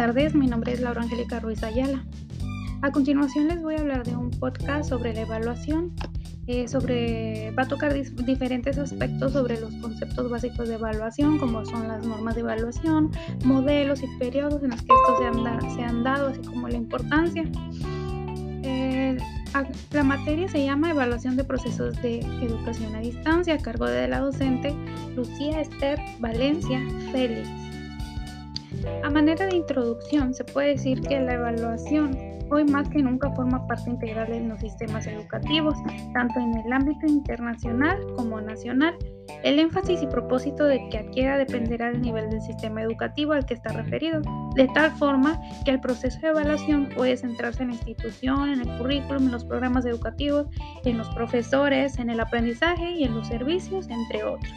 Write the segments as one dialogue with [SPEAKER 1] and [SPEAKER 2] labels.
[SPEAKER 1] tardes, mi nombre es Laura Angélica Ruiz Ayala. A continuación les voy a hablar de un podcast sobre la evaluación, eh, sobre, va a tocar diferentes aspectos sobre los conceptos básicos de evaluación, como son las normas de evaluación, modelos y periodos en los que estos se han, dado, así como la importancia. Eh, la materia se llama Evaluación de Procesos de Educación a Distancia, a cargo de la docente Lucía Esther Valencia Félix. A manera de introducción, se puede decir que la evaluación hoy más que nunca forma parte integral de los sistemas educativos, tanto en el ámbito internacional como nacional. El énfasis y propósito de que adquiera dependerá del nivel del sistema educativo al que está referido, de tal forma que el proceso de evaluación puede centrarse en la institución, en el currículum, en los programas educativos, en los profesores, en el aprendizaje y en los servicios, entre otros.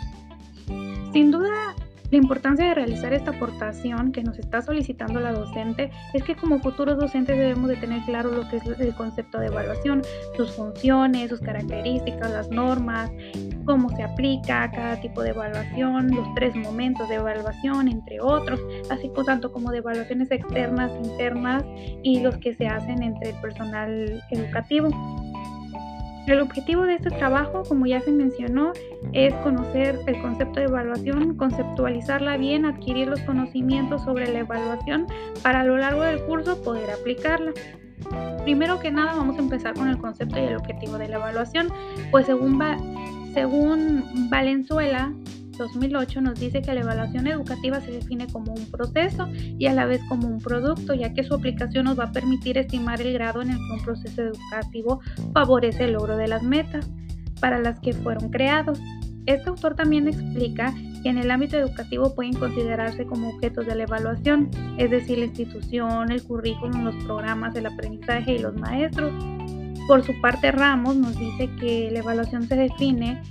[SPEAKER 1] Sin duda, la importancia de realizar esta aportación que nos está solicitando la docente es que como futuros docentes debemos de tener claro lo que es el concepto de evaluación, sus funciones, sus características, las normas, cómo se aplica cada tipo de evaluación, los tres momentos de evaluación, entre otros, así como tanto como de evaluaciones externas, internas y los que se hacen entre el personal educativo. El objetivo de este trabajo, como ya se mencionó, es conocer el concepto de evaluación, conceptualizarla bien, adquirir los conocimientos sobre la evaluación para a lo largo del curso poder aplicarla. Primero que nada vamos a empezar con el concepto y el objetivo de la evaluación, pues según, según Valenzuela, 2008 nos dice que la evaluación educativa se define como un proceso y a la vez como un producto, ya que su aplicación nos va a permitir estimar el grado en el que un proceso educativo favorece el logro de las metas para las que fueron creados. Este autor también explica que en el ámbito educativo pueden considerarse como objetos de la evaluación, es decir, la institución, el currículum, los programas, el aprendizaje y los maestros. Por su parte, Ramos nos dice que la evaluación se define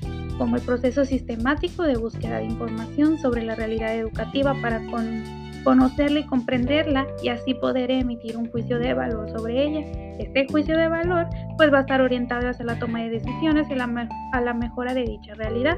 [SPEAKER 1] como el proceso sistemático de búsqueda de información sobre la realidad educativa para conocerla y comprenderla y así poder emitir un juicio de valor sobre ella. Este juicio de valor pues va a estar orientado hacia la toma de decisiones y a la mejora de dicha realidad.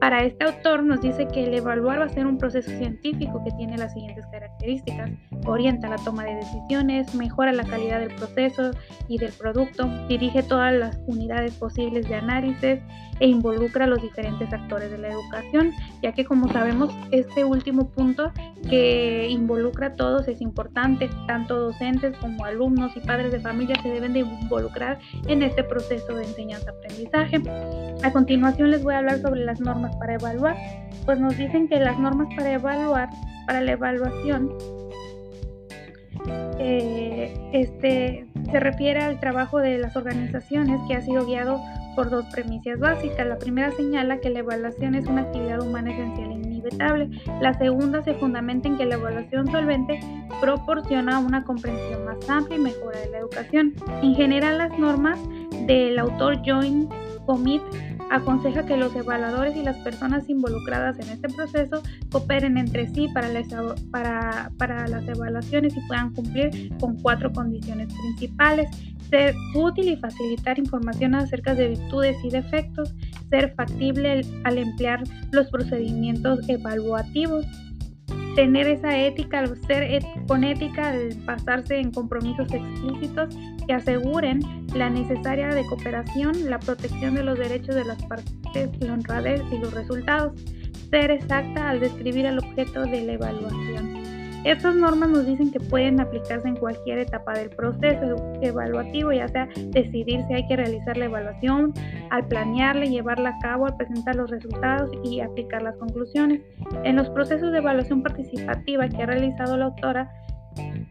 [SPEAKER 1] Para este autor nos dice que el evaluar va a ser un proceso científico que tiene las siguientes características. Orienta la toma de decisiones, mejora la calidad del proceso y del producto, dirige todas las unidades posibles de análisis e involucra a los diferentes actores de la educación, ya que como sabemos este último punto que involucra a todos es importante, tanto docentes como alumnos y padres de familia se deben de involucrar en este proceso de enseñanza-aprendizaje. A continuación les voy a hablar sobre las normas para evaluar. Pues nos dicen que las normas para evaluar, para la evaluación, eh, este, se refiere al trabajo de las organizaciones que ha sido guiado por dos premisas básicas. La primera señala que la evaluación es una actividad humana esencial e inevitable. La segunda se fundamenta en que la evaluación solvente proporciona una comprensión más amplia y mejora de la educación. En general, las normas del autor Joint Commit aconseja que los evaluadores y las personas involucradas en este proceso cooperen entre sí para para las evaluaciones y puedan cumplir con cuatro condiciones principales. Ser útil y facilitar información acerca de virtudes y defectos, ser factible al emplear los procedimientos evaluativos, tener esa ética, ser con ética al basarse en compromisos explícitos que aseguren la necesaria de cooperación, la protección de los derechos de las partes, la honradez y los resultados, ser exacta al describir el objeto de la evaluación. Estas normas nos dicen que pueden aplicarse en cualquier etapa del proceso evaluativo, ya sea decidir si hay que realizar la evaluación, al planearla llevarla a cabo, al presentar los resultados y aplicar las conclusiones. En los procesos de evaluación participativa que ha realizado la autora,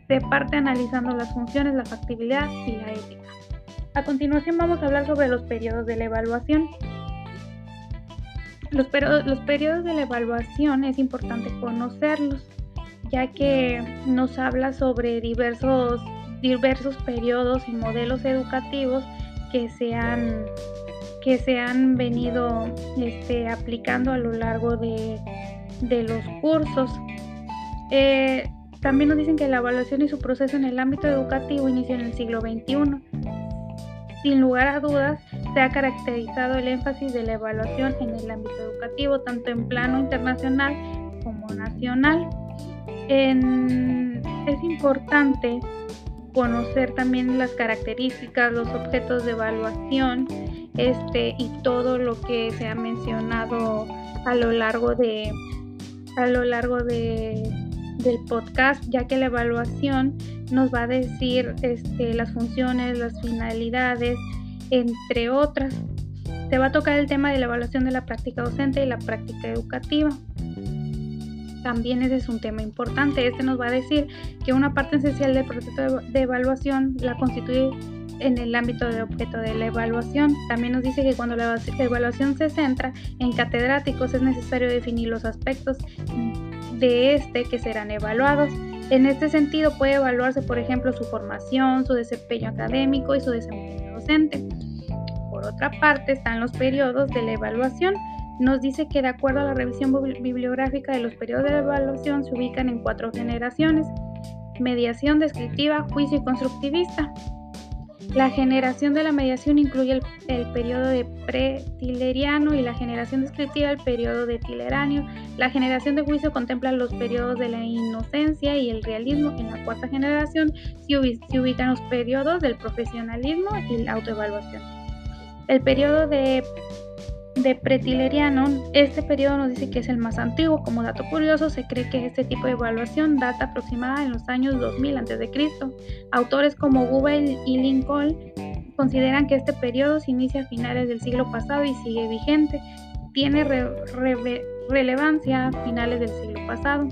[SPEAKER 1] se parte analizando las funciones, la factibilidad y la ética. A continuación vamos a hablar sobre los periodos de la evaluación. Los, los periodos de la evaluación es importante conocerlos ya que nos habla sobre diversos, diversos periodos y modelos educativos que se han, que se han venido este, aplicando a lo largo de, los cursos. Eh, también nos dicen que la evaluación y su proceso en el ámbito educativo inició en el siglo XXI. Sin lugar a dudas, se ha caracterizado el énfasis de la evaluación en el ámbito educativo, tanto en plano internacional como nacional. Es importante conocer también las características, los objetos de evaluación este, y todo lo que se ha mencionado a lo largo de a lo largo de, del podcast, ya que la evaluación nos va a decir este, las funciones, las finalidades, entre otras. Se va a tocar el tema de la evaluación de la práctica docente y la práctica educativa. También ese es un tema importante. Este nos va a decir que una parte esencial del proceso de evaluación la constituye en el ámbito de objeto de la evaluación. También nos dice que cuando la evaluación se centra en catedráticos es necesario definir los aspectos de este que serán evaluados. En este sentido puede evaluarse, por ejemplo, su formación, su desempeño académico y su desempeño docente. Por otra parte están los periodos de la evaluación. Nos dice que de acuerdo a la revisión bibliográfica de los periodos de evaluación se ubican en cuatro generaciones. Mediación descriptiva, juicio y constructivista. La generación de la mediación incluye el, periodo de pre-tileriano y la generación descriptiva el periodo de tileranio. La generación de juicio contempla los periodos de la inocencia y el realismo. En la cuarta generación se ubican los periodos del profesionalismo y la autoevaluación. El periodo de de pretileriano, este periodo nos dice que es el más antiguo. Como dato curioso, se cree que este tipo de evaluación data aproximada en los años 2000 a.C. Autores como Google y Lincoln consideran que este periodo se inicia a finales del siglo pasado y sigue vigente. Tiene relevancia a finales del siglo pasado.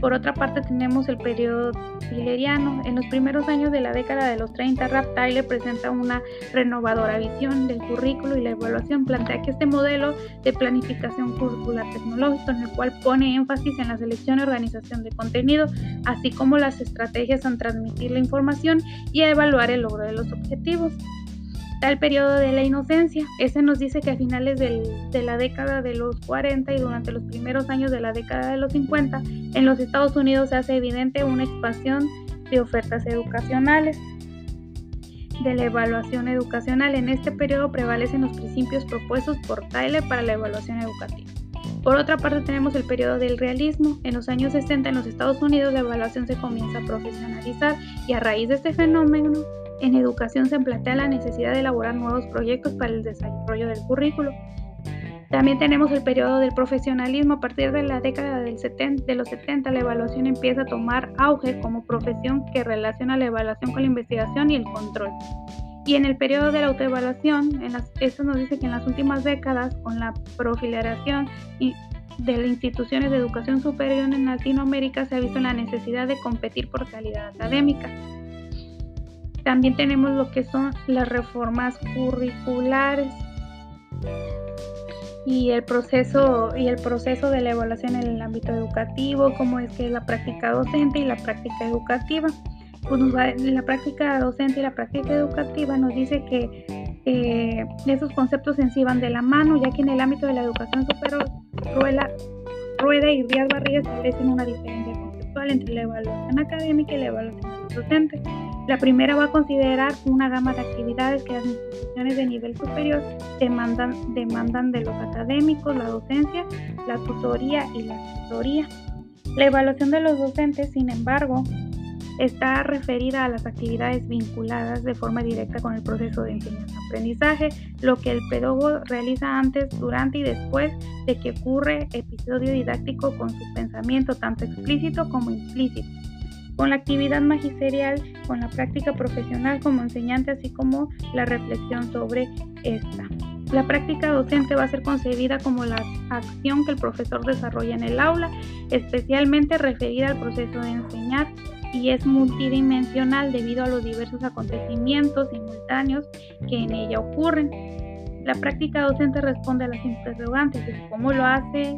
[SPEAKER 1] Por otra parte tenemos el periodo tileriano. En los primeros años de la década de los 30, Rap Tyler presenta una renovadora visión del currículo y la evaluación. Plantea que este modelo de planificación curricular tecnológico en el cual pone énfasis en la selección y organización de contenido, así como las estrategias en transmitir la información y evaluar el logro de los objetivos el periodo de la inocencia. Ese nos dice que a finales de la década de los 40 y durante los primeros años de la década de los 50, en los Estados Unidos se hace evidente una expansión de ofertas educacionales de la evaluación educacional. En este periodo prevalecen los principios propuestos por Tyler para la evaluación educativa. Por otra parte tenemos el periodo del realismo. En los años 60 en los Estados Unidos la evaluación se comienza a profesionalizar y a raíz de este fenómeno en educación se plantea la necesidad de elaborar nuevos proyectos para el desarrollo del currículo. También tenemos el periodo del profesionalismo. A partir de la década del 70, de los 70, la evaluación empieza a tomar auge como profesión que relaciona la evaluación con la investigación y el control. Y en el periodo de la autoevaluación, esto nos dice que en las últimas décadas, con la proliferación de las instituciones de educación superior en Latinoamérica, se ha visto la necesidad de competir por calidad académica. También tenemos lo que son las reformas curriculares y el proceso y el proceso de la evaluación en el ámbito educativo, como es que es la práctica docente y la práctica educativa. Pues la práctica docente y la práctica educativa nos dice que eh, esos conceptos en sí van de la mano, ya que en el ámbito de la educación superior, Rueda, Rueda y Díaz Barriga establecen una diferencia conceptual entre la evaluación académica y la evaluación docente. La primera va a considerar una gama de actividades que las instituciones de nivel superior demandan, de los académicos, la docencia, la tutoría y la asesoría. La evaluación de los docentes, sin embargo, está referida a las actividades vinculadas de forma directa con el proceso de enseñanza-aprendizaje, lo que el pedagogo realiza antes, durante y después de que ocurre episodio didáctico con su pensamiento tanto explícito como implícito con la actividad magisterial, con la práctica profesional como enseñante, así como la reflexión sobre esta. La práctica docente va a ser concebida como la acción que el profesor desarrolla en el aula, especialmente referida al proceso de enseñar y es multidimensional debido a los diversos acontecimientos simultáneos que en ella ocurren. La práctica docente responde a las interrogantes de cómo lo hace,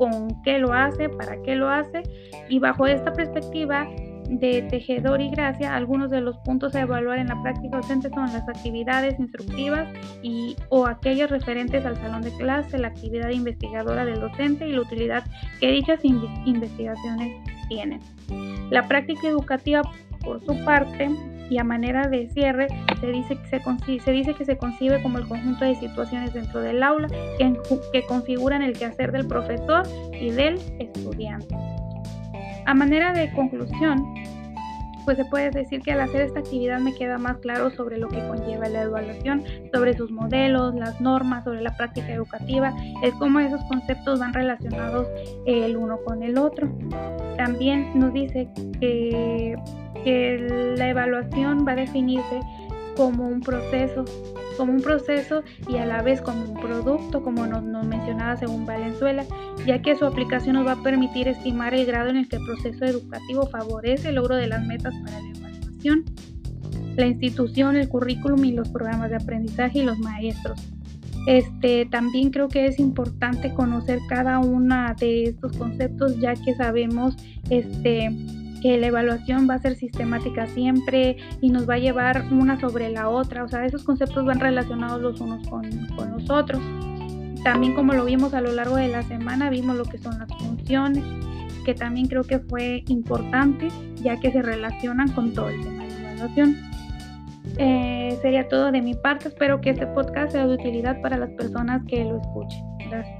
[SPEAKER 1] con qué lo hace, para qué lo hace y bajo esta perspectiva de tejedor y gracia, algunos de los puntos a evaluar en la práctica docente son las actividades instructivas y o aquellas referentes al salón de clase, la actividad investigadora del docente y la utilidad que dichas investigaciones tienen. La práctica educativa, por su parte, y a manera de cierre se dice que se, se, dice que se concibe como el conjunto de situaciones dentro del aula que, que configuran el quehacer del profesor y del estudiante. A manera de conclusión, pues se puede decir que al hacer esta actividad me queda más claro sobre lo que conlleva la evaluación, sobre sus modelos, las normas, sobre la práctica educativa, es cómo esos conceptos van relacionados el uno con el otro. También nos dice que, que la evaluación va a definirse como un proceso, como un proceso y a la vez como un producto, como nos, mencionaba según Valenzuela, ya que su aplicación nos va a permitir estimar el grado en el que el proceso educativo favorece el logro de las metas para la evaluación, la institución, el currículum y los programas de aprendizaje y los maestros. Este, también creo que es importante conocer cada uno de estos conceptos ya que sabemos este, que la evaluación va a ser sistemática siempre y nos va a llevar una sobre la otra, o sea, esos conceptos van relacionados los unos con, con los otros. También como lo vimos a lo largo de la semana, vimos lo que son las funciones, que también creo que fue importante ya que se relacionan con todo el tema de evaluación. Eh, sería todo de mi parte, espero que este podcast sea de utilidad para las personas que lo escuchen. Gracias.